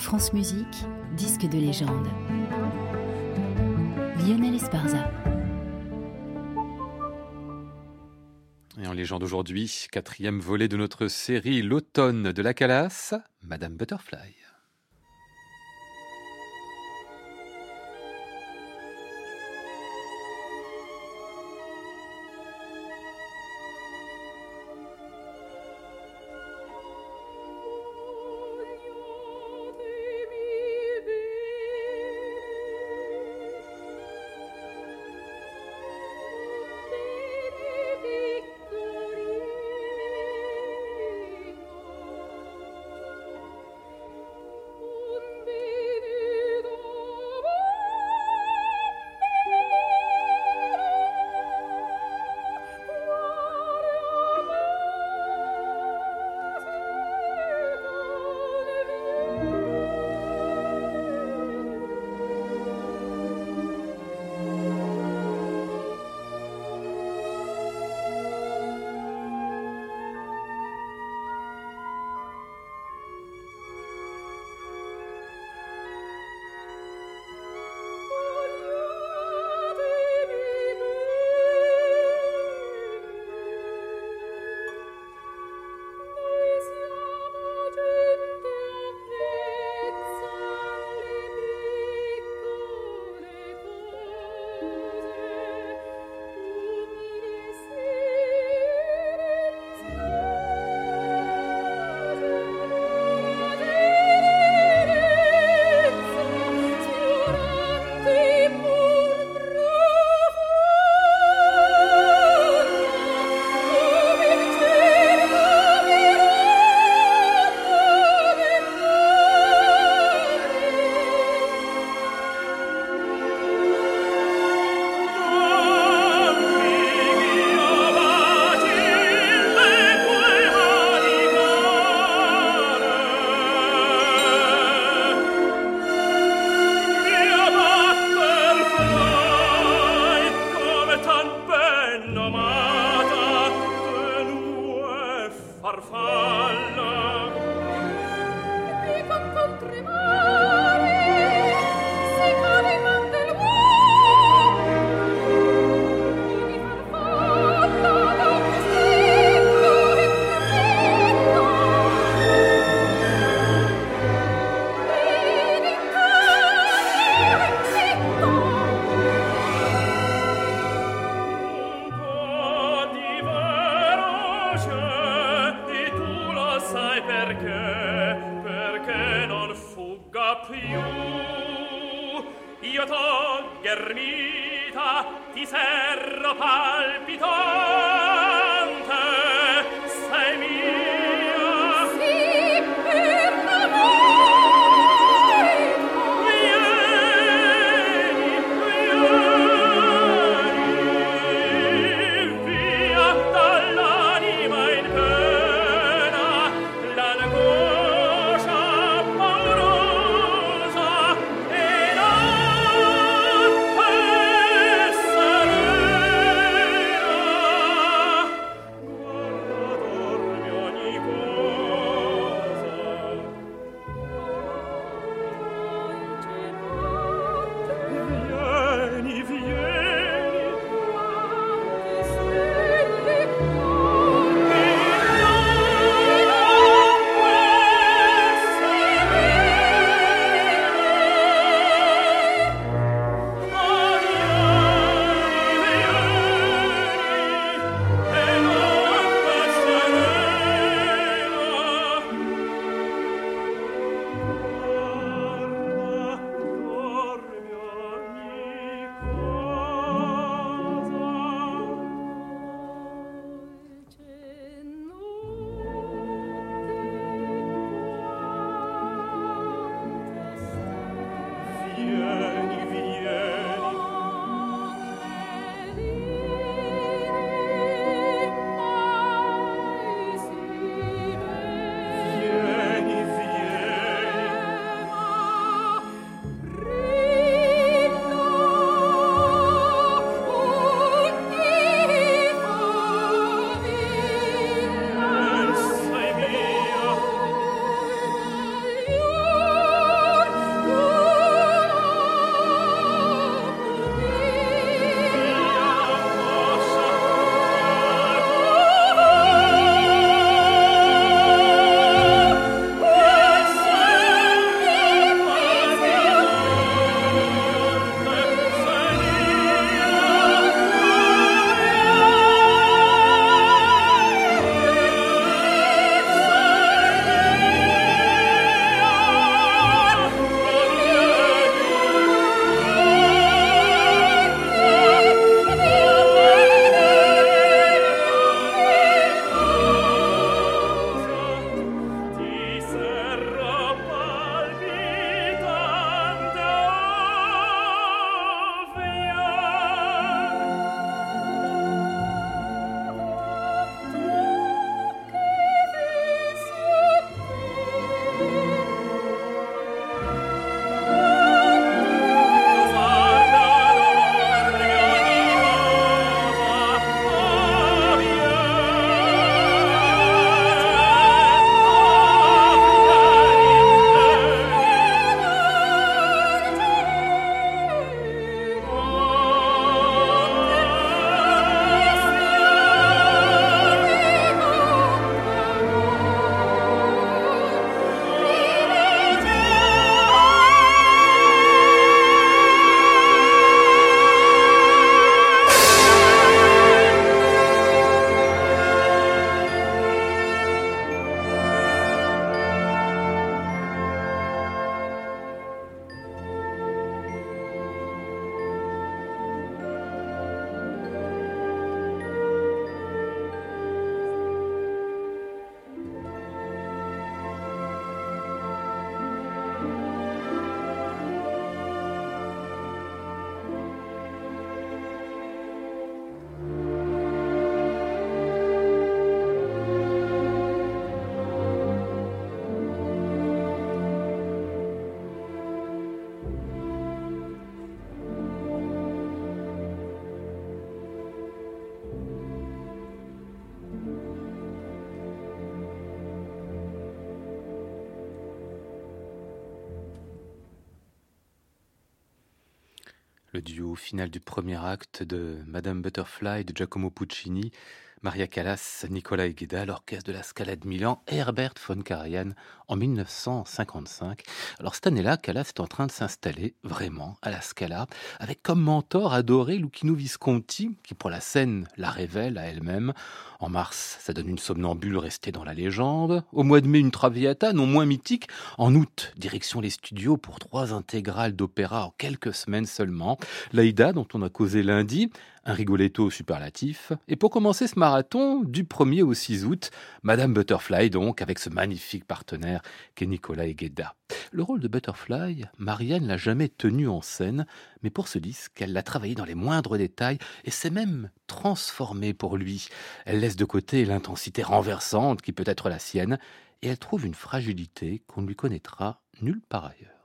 France Musique, disque de légende. Lionel Esparza. Et en légende aujourd'hui, quatrième volet de notre série L'automne de la Calasse, Madame Butterfly. germita ti serro palpitò Duo final du premier acte de Madame Butterfly de Giacomo Puccini Maria Callas, Nicolas Higueda, l'orchestre de la Scala de Milan Herbert von Karajan en 1955. Alors cette année-là, Callas est en train de s'installer vraiment à la Scala avec comme mentor adoré Lucchino Visconti qui pour la scène la révèle à elle-même. En mars, ça donne une somnambule restée dans la légende. Au mois de mai, une Traviata non moins mythique. En août, direction les studios pour trois intégrales d'opéra en quelques semaines seulement. L'Aïda dont on a causé lundi, un rigoletto superlatif. Et pour commencer ce marathon, du 1er au 6 août, Madame Butterfly donc, avec ce magnifique partenaire qu'est Nicolas Egueda. Le rôle de Butterfly, Marianne l'a jamais tenu en scène, mais pour ce disque, elle l'a travaillé dans les moindres détails et s'est même transformée pour lui. Elle laisse de côté l'intensité renversante qui peut être la sienne, et elle trouve une fragilité qu'on ne lui connaîtra nulle part ailleurs.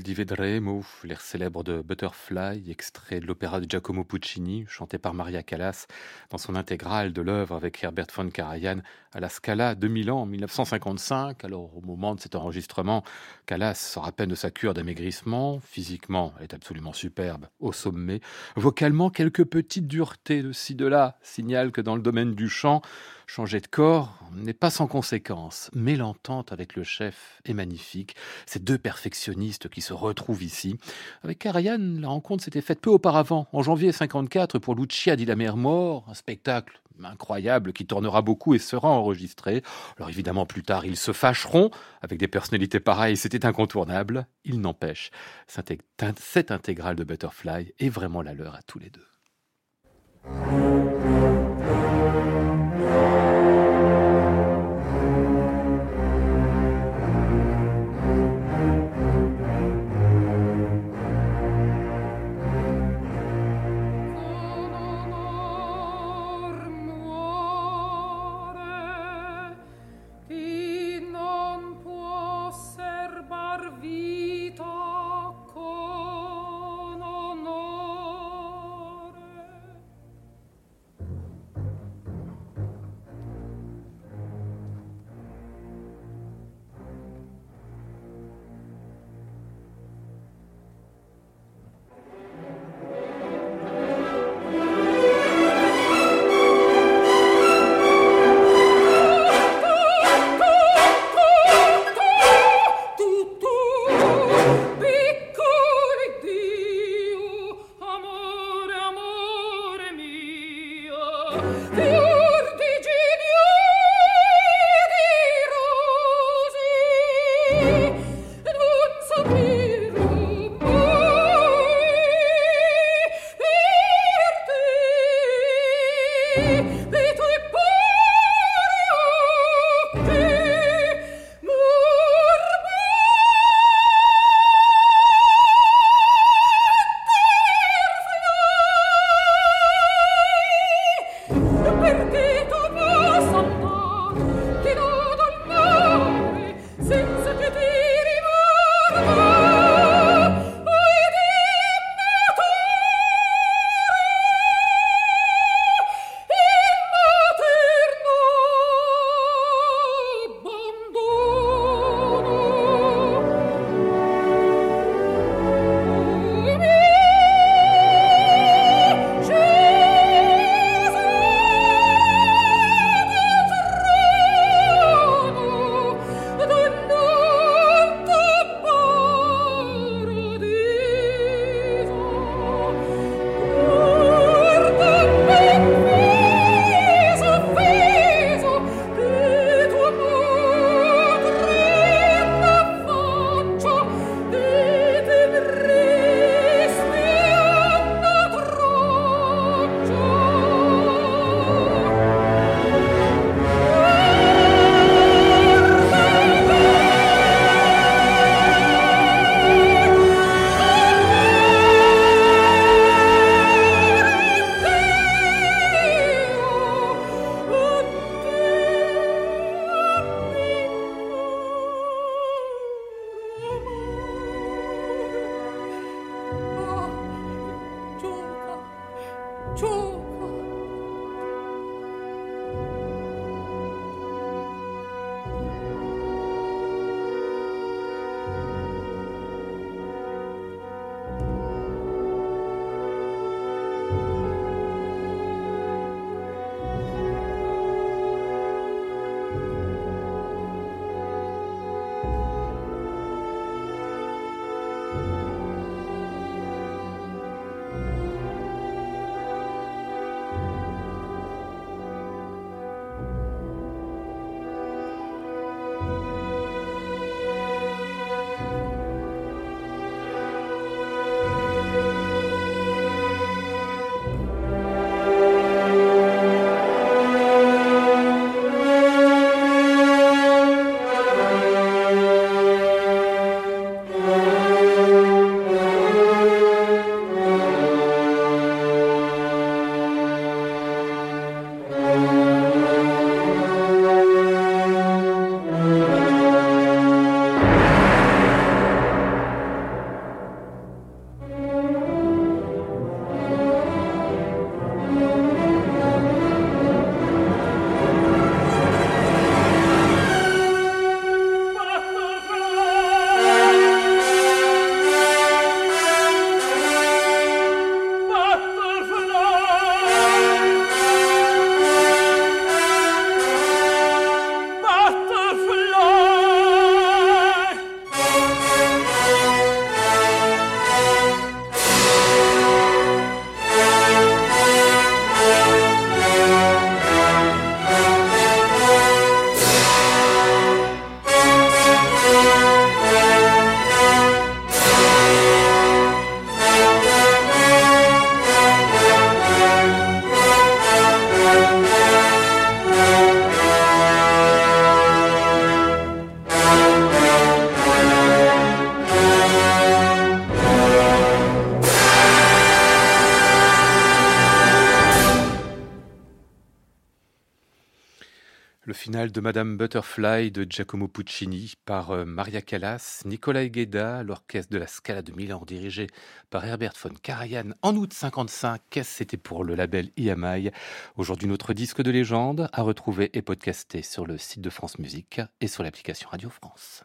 Quel di vedremo, l'air célèbre de Butterfly, extrait de l'opéra de Giacomo Puccini, chanté par Maria Callas, dans son intégrale de l'œuvre avec Herbert von Karajan à la Scala de Milan en 1955. Alors, au moment de cet enregistrement, Callas sort à peine de sa cure d'amaigrissement. Physiquement, elle est absolument superbe, au sommet. Vocalement, quelques petites duretés de ci de là signalent que dans le domaine du chant, Changer de corps n'est pas sans conséquence, mais l'entente avec le chef est magnifique. Ces deux perfectionnistes qui se ici. Avec Karajan, la rencontre s'était faite peu auparavant, en janvier 54, pour Lucia di la mer mort, un spectacle incroyable qui tournera beaucoup et sera enregistré. Alors évidemment, plus tard, ils se fâcheront avec des personnalités pareilles, c'était incontournable. Il n'empêche, cette intégrale de Butterfly est vraiment la leur à tous les deux. De Madame Butterfly de Giacomo Puccini par euh, Maria Callas, Nicolas Gueda, l'orchestre de la Scala de Milan dirigé par Herbert von Karajan en août 55. C'était pour le label IMI. Aujourd'hui, notre disque de légende à retrouver et podcasté sur le site de France Musique et sur l'application Radio France.